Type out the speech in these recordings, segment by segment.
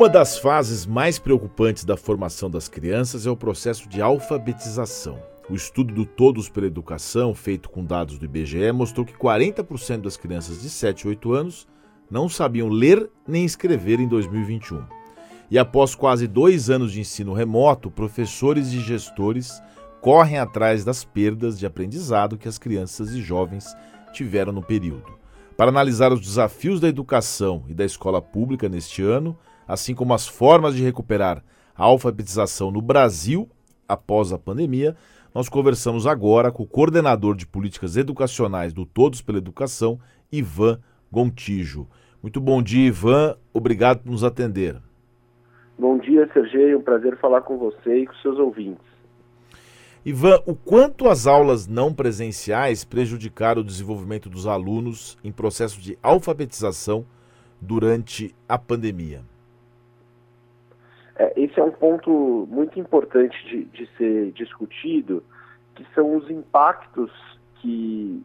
Uma das fases mais preocupantes da formação das crianças é o processo de alfabetização. O estudo do Todos pela Educação, feito com dados do IBGE, mostrou que 40% das crianças de 7 a 8 anos não sabiam ler nem escrever em 2021. E após quase dois anos de ensino remoto, professores e gestores correm atrás das perdas de aprendizado que as crianças e jovens tiveram no período. Para analisar os desafios da educação e da escola pública neste ano, assim como as formas de recuperar a alfabetização no Brasil após a pandemia, nós conversamos agora com o coordenador de políticas educacionais do Todos pela Educação, Ivan Gontijo. Muito bom dia, Ivan. Obrigado por nos atender. Bom dia, Sergei. Um prazer falar com você e com seus ouvintes. Ivan, o quanto as aulas não presenciais prejudicaram o desenvolvimento dos alunos em processo de alfabetização durante a pandemia? É, esse é um ponto muito importante de, de, ser discutido, que são os impactos que,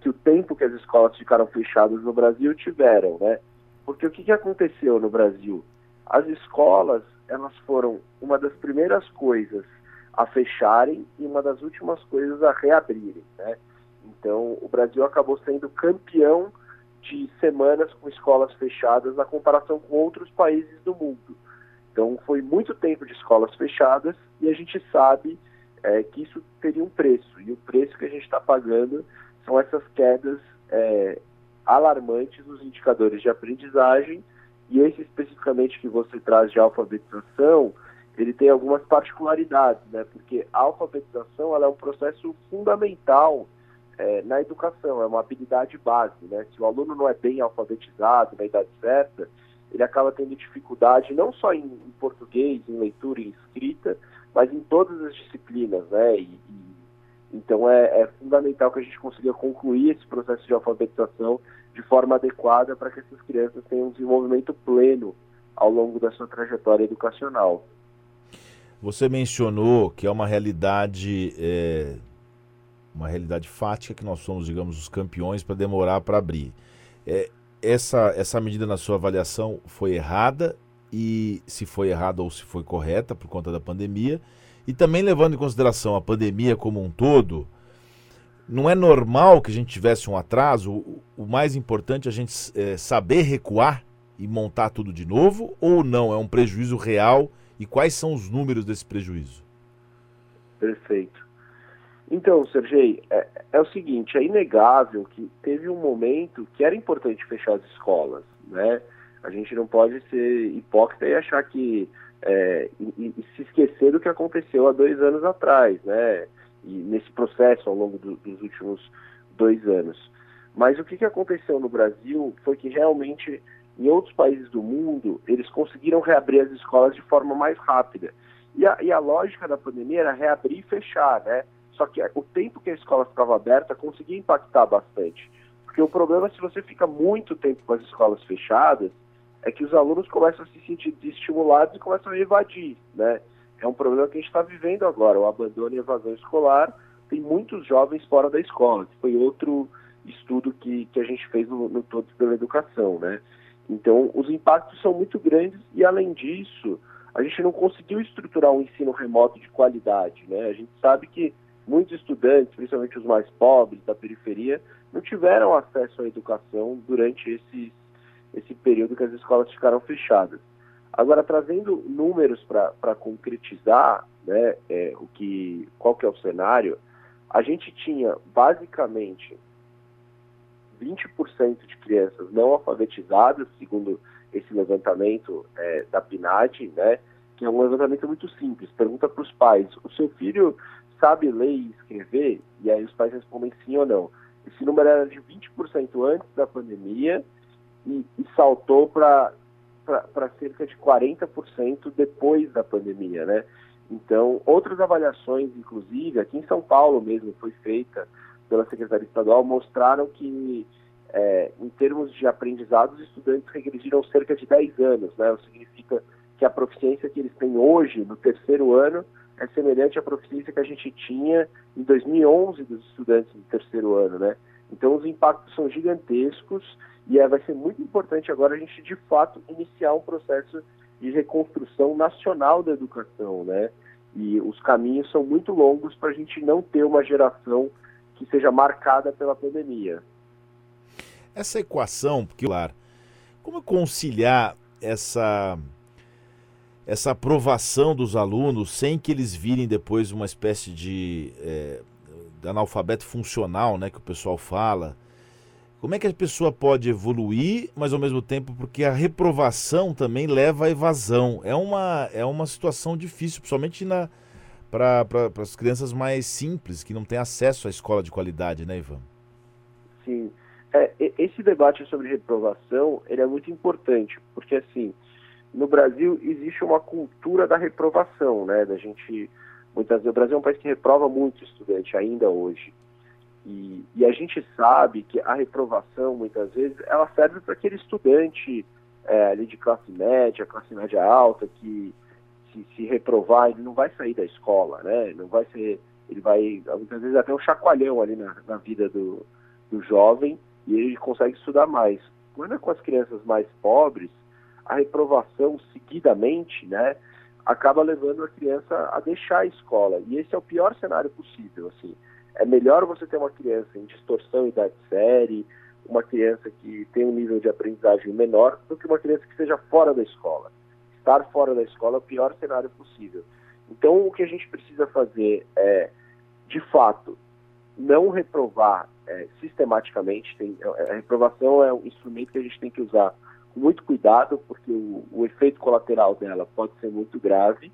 que o tempo que as escolas ficaram fechadas no Brasil tiveram, né? Porque o que, que aconteceu no Brasil? As escolas, elas foram uma das primeiras coisas a fecharem e uma das últimas coisas a reabrirem, né? Então, o Brasil acabou sendo campeão de semanas com escolas fechadas na comparação com outros países do mundo. Então, foi muito tempo de escolas fechadas e a gente sabe é, que isso teria um preço. E o preço que a gente está pagando são essas quedas é, alarmantes nos indicadores de aprendizagem. E esse especificamente que você traz de alfabetização, ele tem algumas particularidades, né? Porque a alfabetização ela é um processo fundamental é, na educação, é uma habilidade base, né? Se o aluno não é bem alfabetizado na idade certa, ele acaba tendo dificuldade não só em, em português, em leitura e escrita, mas em todas as disciplinas, né? E, e, então é, é, fundamental que a gente consiga concluir esse processo de alfabetização de forma adequada para que essas crianças tenham um desenvolvimento pleno ao longo da sua trajetória educacional. Você mencionou que é uma realidade, é, uma realidade fática que nós somos, digamos, os campeões para demorar para abrir. É, essa, essa medida na sua avaliação foi errada e se foi errada ou se foi correta por conta da pandemia e também levando em consideração a pandemia como um todo, não é normal que a gente tivesse um atraso? O, mais importante é a gente é, saber recuar e montar tudo de novo ou não? É um prejuízo real e quais são os números desse prejuízo? Perfeito. Então, Sergei, é, é, o seguinte, é inegável que teve um momento que era importante fechar as escolas, né? A gente não pode ser hipócrita e achar que é, e, e, se esquecer do que aconteceu há dois anos atrás, né? E nesse processo ao longo do, dos últimos dois anos. Mas o que, que aconteceu no Brasil foi que realmente em outros países do mundo eles conseguiram reabrir as escolas de forma mais rápida. E a, e a lógica da pandemia era reabrir e fechar, né? Só que o tempo que a escola ficava aberta conseguia impactar bastante. Porque o problema é se você fica muito tempo com as escolas fechadas, é que os alunos começam a se sentir desestimulados e começam a evadir, né? É um problema que a gente está vivendo agora, o abandono e evasão escolar. Tem muitos jovens fora da escola, que foi outro estudo que, que a gente fez no, no pela Educação, né? Então, os impactos são muito grandes e, além disso, a gente não conseguiu estruturar um ensino remoto de qualidade, né? A gente sabe que muitos estudantes, principalmente os mais pobres da periferia, não tiveram acesso à educação durante esse, esse período que as escolas ficaram fechadas. Agora, trazendo números para concretizar né, é, o que, qual que é o cenário, a gente tinha basicamente 20% de crianças não alfabetizadas, segundo esse levantamento é, da PNAD, né, que é um levantamento muito simples. Pergunta para os pais: o seu filho sabe ler e escrever? E aí os pais respondem sim ou não. Esse número era de 20% antes da pandemia e, e saltou para cerca de 40% depois da pandemia, né? Então, outras avaliações, inclusive, aqui em São Paulo mesmo, foi feita pela Secretaria Estadual, mostraram que, é, em termos de aprendizado, os estudantes regrediram cerca de 10 anos, né? O que significa que a proficiência que eles têm hoje, no terceiro ano, é semelhante à proficiência que a gente tinha em 2011 dos estudantes do terceiro ano, né? Então os impactos são gigantescos e é, vai ser muito importante agora a gente de fato iniciar um processo de reconstrução nacional da educação, né? E os caminhos são muito longos para a gente não ter uma geração que seja marcada pela pandemia. Essa equação, porque, claro, como conciliar essa essa aprovação dos alunos sem que eles virem depois uma espécie de, é, de analfabeto funcional, né, que o pessoal fala? Como é que a pessoa pode evoluir, mas ao mesmo tempo, porque a reprovação também leva à evasão. É uma, é uma situação difícil, principalmente para pra, as crianças mais simples, que não têm acesso à escola de qualidade, né, Ivan? Sim. É, esse debate sobre reprovação ele é muito importante, porque assim, no Brasil existe uma cultura da reprovação, né? Da gente, muitas vezes, o Brasil é um país que reprova muito estudante ainda hoje. E, e, a gente sabe que a reprovação, muitas vezes, ela serve para aquele estudante é, ali de classe média, classe média alta, que se, se, reprovar, ele não vai sair da escola, né? Não vai ser, ele vai, muitas vezes, até um chacoalhão ali na, na vida do, do jovem e ele consegue estudar mais. Quando é com as crianças mais pobres, a reprovação seguidamente, né, acaba levando a criança a deixar a escola. E esse é o pior cenário possível, assim é melhor você ter uma criança em distorção idade série, uma criança que tem um nível de aprendizagem menor, do que uma criança que esteja fora da escola. Estar fora da escola é o pior cenário possível. Então, o que a gente precisa fazer é, de fato, não reprovar é, sistematicamente. Tem, a reprovação é um instrumento que a gente tem que usar muito cuidado, porque o, o efeito colateral dela pode ser muito grave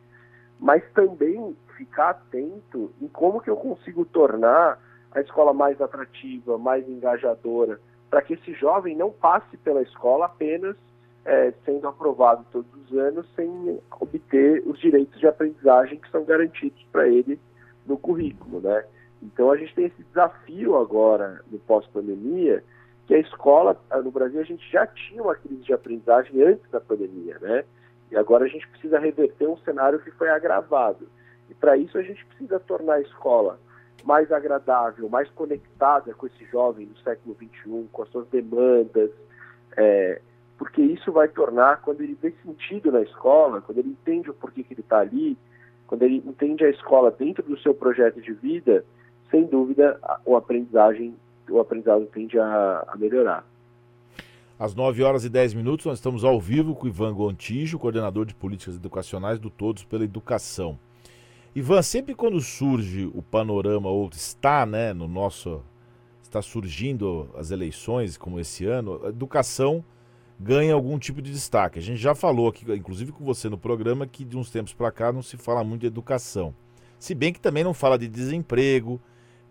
mas também ficar atento em como que eu consigo tornar a escola mais atrativa, mais engajadora, para que esse jovem não passe pela escola apenas é, sendo aprovado todos os anos sem obter os direitos de aprendizagem que são garantidos para ele no currículo, né? Então a gente tem esse desafio agora no pós-pandemia, que a escola no Brasil a gente já tinha uma crise de aprendizagem antes da pandemia, né? E agora a gente precisa reverter um cenário que foi agravado. E para isso a gente precisa tornar a escola mais agradável, mais conectada com esse jovem do século XXI, com as suas demandas, é, porque isso vai tornar, quando ele vê sentido na escola, quando ele entende o porquê que ele está ali, quando ele entende a escola dentro do seu projeto de vida, sem dúvida o aprendizagem, o aprendizado tende a, a melhorar. Às 9 horas e 10 minutos, nós estamos ao vivo com Ivan Gontijo, coordenador de políticas educacionais do Todos pela Educação. Ivan, sempre quando surge o panorama, ou está né, no nosso. está surgindo as eleições, como esse ano, a educação ganha algum tipo de destaque. A gente já falou aqui, inclusive com você no programa, que de uns tempos para cá não se fala muito de educação. Se bem que também não fala de desemprego,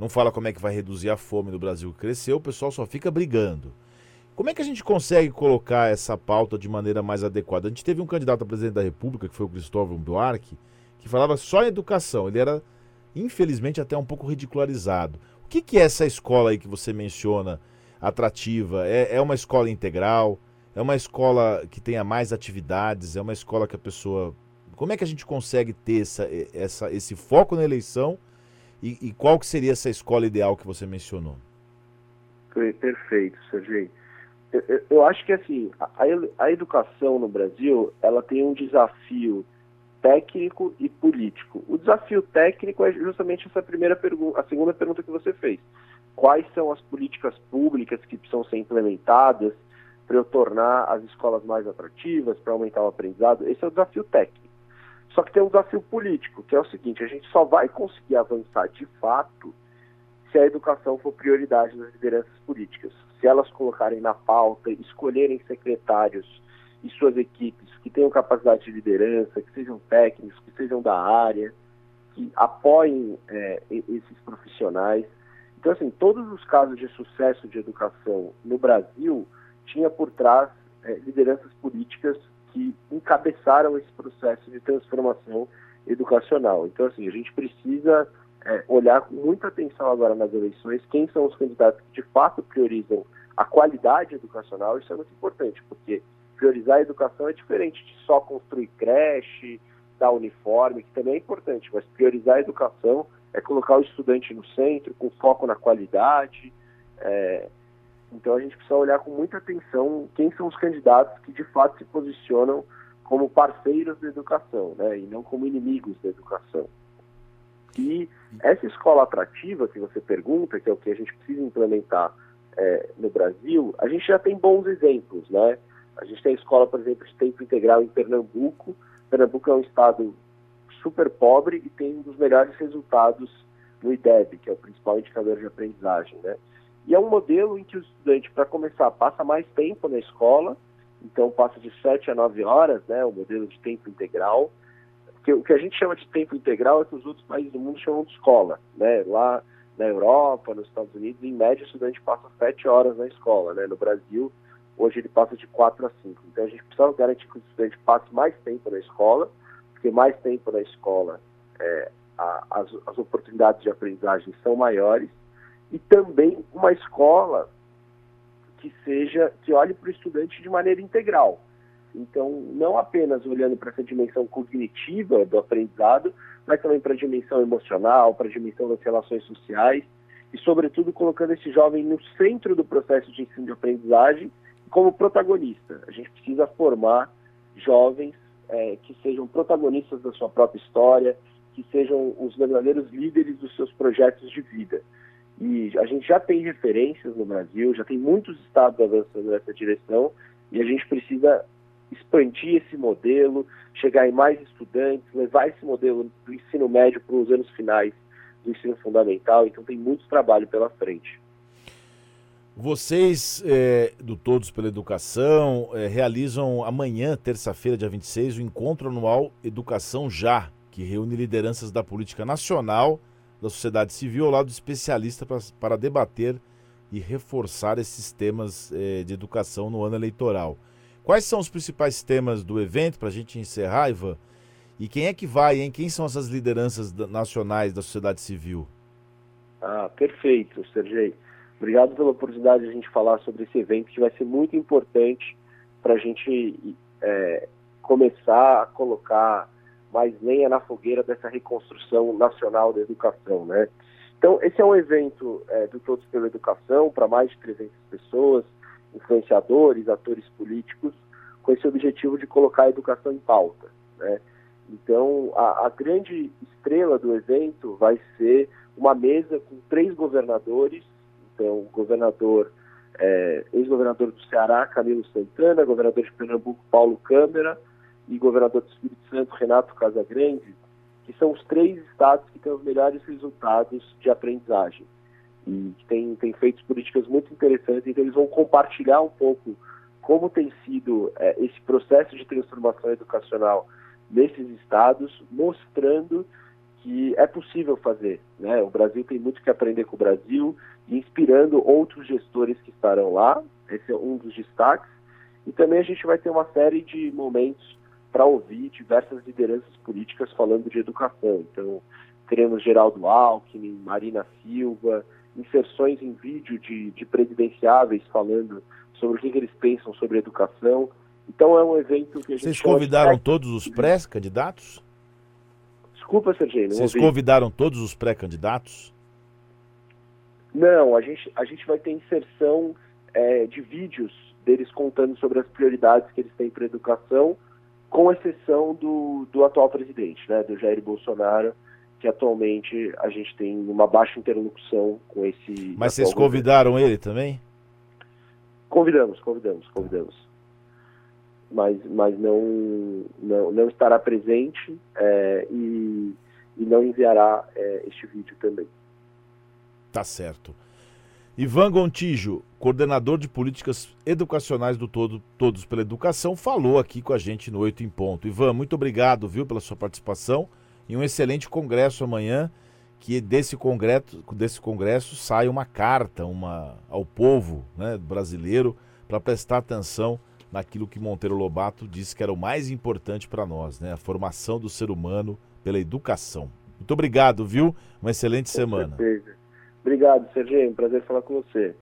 não fala como é que vai reduzir a fome no Brasil que cresceu, o pessoal só fica brigando. Como é que a gente consegue colocar essa pauta de maneira mais adequada? A gente teve um candidato a presidente da República, que foi o Cristóvão Buarque, que falava só em educação. Ele era, infelizmente, até um pouco ridicularizado. O que, que é essa escola aí que você menciona, atrativa? É, é uma escola integral? É uma escola que tenha mais atividades? É uma escola que a pessoa. Como é que a gente consegue ter essa, essa, esse foco na eleição? E, e qual que seria essa escola ideal que você mencionou? Perfeito, Sergei eu, acho que assim, a, a educação no Brasil, ela tem um desafio técnico e político. O desafio técnico é justamente essa primeira pergunta, a segunda pergunta que você fez. Quais são as políticas públicas que precisam ser implementadas para eu tornar as escolas mais atrativas, para aumentar o aprendizado? Esse é o desafio técnico. Só que tem um desafio político, que é o seguinte: a gente só vai conseguir avançar de fato se a educação for prioridade das lideranças políticas se elas colocarem na pauta, escolherem secretários e suas equipes que tenham capacidade de liderança, que sejam técnicos, que sejam da área, que apoiem é, esses profissionais. Então, assim, todos os casos de sucesso de educação no Brasil tinha por trás é, lideranças políticas que encabeçaram esse processo de transformação educacional. Então, assim, a gente precisa é, olhar com muita atenção agora nas eleições quem são os candidatos que de fato priorizam a qualidade educacional. Isso é muito importante, porque priorizar a educação é diferente de só construir creche, dar uniforme, que também é importante, mas priorizar a educação é colocar o estudante no centro, com foco na qualidade. É, então a gente precisa olhar com muita atenção quem são os candidatos que de fato se posicionam como parceiros da educação, né, e não como inimigos da educação. E essa escola atrativa que você pergunta, que é o que a gente precisa implementar é, no Brasil, a gente já tem bons exemplos, né? A gente tem a escola, por exemplo, de tempo integral em Pernambuco. Pernambuco é um estado super pobre e tem um dos melhores resultados no IDEB, que é o principal indicador de aprendizagem, né? E é um modelo em que o estudante, para começar, passa mais tempo na escola, então passa de 7 a 9 horas, né, o modelo de tempo integral. Porque o que a gente chama de tempo integral é que os outros países do mundo chamam de escola, né? Lá na Europa, nos Estados Unidos, em média o estudante passa 7 horas na escola, né? No Brasil, hoje ele passa de 4 a 5. Então a gente precisa garantir que o estudante passe mais tempo na escola, porque mais tempo na escola é, a, as, as oportunidades de aprendizagem são maiores, e também uma escola que seja, que olhe para o estudante de maneira integral. Então, não apenas olhando para essa dimensão cognitiva do aprendizado, mas também para a dimensão emocional, para a dimensão das relações sociais e, sobretudo, colocando esse jovem no centro do processo de ensino de aprendizagem como protagonista. A gente precisa formar jovens é, que sejam protagonistas da sua própria história, que sejam os verdadeiros líderes dos seus projetos de vida. E a gente já tem referências no Brasil, já tem muitos estados avançando nessa direção, e a gente precisa expandir esse modelo, chegar em mais estudantes, levar esse modelo do ensino médio para os anos finais do ensino fundamental. Então tem muito trabalho pela frente. Vocês é, do Todos pela Educação é, realizam amanhã, terça-feira, dia 26, o encontro anual Educação Já, que reúne lideranças da política nacional, da sociedade civil, ao lado de especialistas pra, para debater e reforçar esses temas é, de educação no ano eleitoral. Quais são os principais temas do evento, para a gente encerrar, Ivan? E quem é que vai, hein? Quem são essas lideranças nacionais da sociedade civil? Ah, perfeito, Sergei. Obrigado pela oportunidade de a gente falar sobre esse evento, que vai ser muito importante para a gente é, começar a colocar mais lenha na fogueira dessa reconstrução nacional da educação, né? Então, esse é um evento é, do Todos pela Educação, para mais de 300 pessoas, influenciadores, atores políticos, com esse objetivo de colocar a educação em pauta. Né? Então, a, a, grande estrela do evento vai ser uma mesa com três governadores, então, o governador, é, ex-governador do Ceará, Camilo Santana, governador de Pernambuco, Paulo Câmara, e governador do Espírito Santo, Renato Casagrande, que são os três estados que têm os melhores resultados de aprendizagem e que tem, tem feito políticas muito interessantes, então eles vão compartilhar um pouco como tem sido é, esse processo de transformação educacional nesses estados, mostrando que é possível fazer. Né? O Brasil tem muito que aprender com o Brasil inspirando outros gestores que estarão lá, esse é um dos destaques. E também a gente vai ter uma série de momentos para ouvir diversas lideranças políticas falando de educação. Então, teremos Geraldo Alckmin, Marina Silva, inserções em vídeo de, de presidenciáveis falando sobre o que, que eles pensam sobre educação. Então é um evento que a gente. Vocês convidaram todos os pré-candidatos? Desculpa, Sergei. Vocês ouvi. convidaram todos os pré-candidatos? Não, a gente, a gente vai ter inserção é, de vídeos deles contando sobre as prioridades que eles têm para a educação, com exceção do, do atual presidente, né, do Jair Bolsonaro, que atualmente a gente tem uma baixa interlocução com esse. Mas vocês convidaram governo. ele também? Convidamos, convidamos, convidamos. Mas, mas não, não, não estará presente é, e, e não enviará é, este vídeo também. Tá certo. Ivan Gontijo, coordenador de políticas educacionais do Todo, Todos pela Educação, falou aqui com a gente no Oito em Ponto. Ivan, muito obrigado, viu, pela sua participação e um excelente congresso amanhã, que desse congresso, desse congresso sai uma carta uma, ao povo né, brasileiro para prestar atenção naquilo que Monteiro Lobato disse que era o mais importante para nós, né, a formação do ser humano pela educação. Muito obrigado, viu? Uma excelente Com semana. Certeza. Obrigado, Serginho. Prazer falar com você.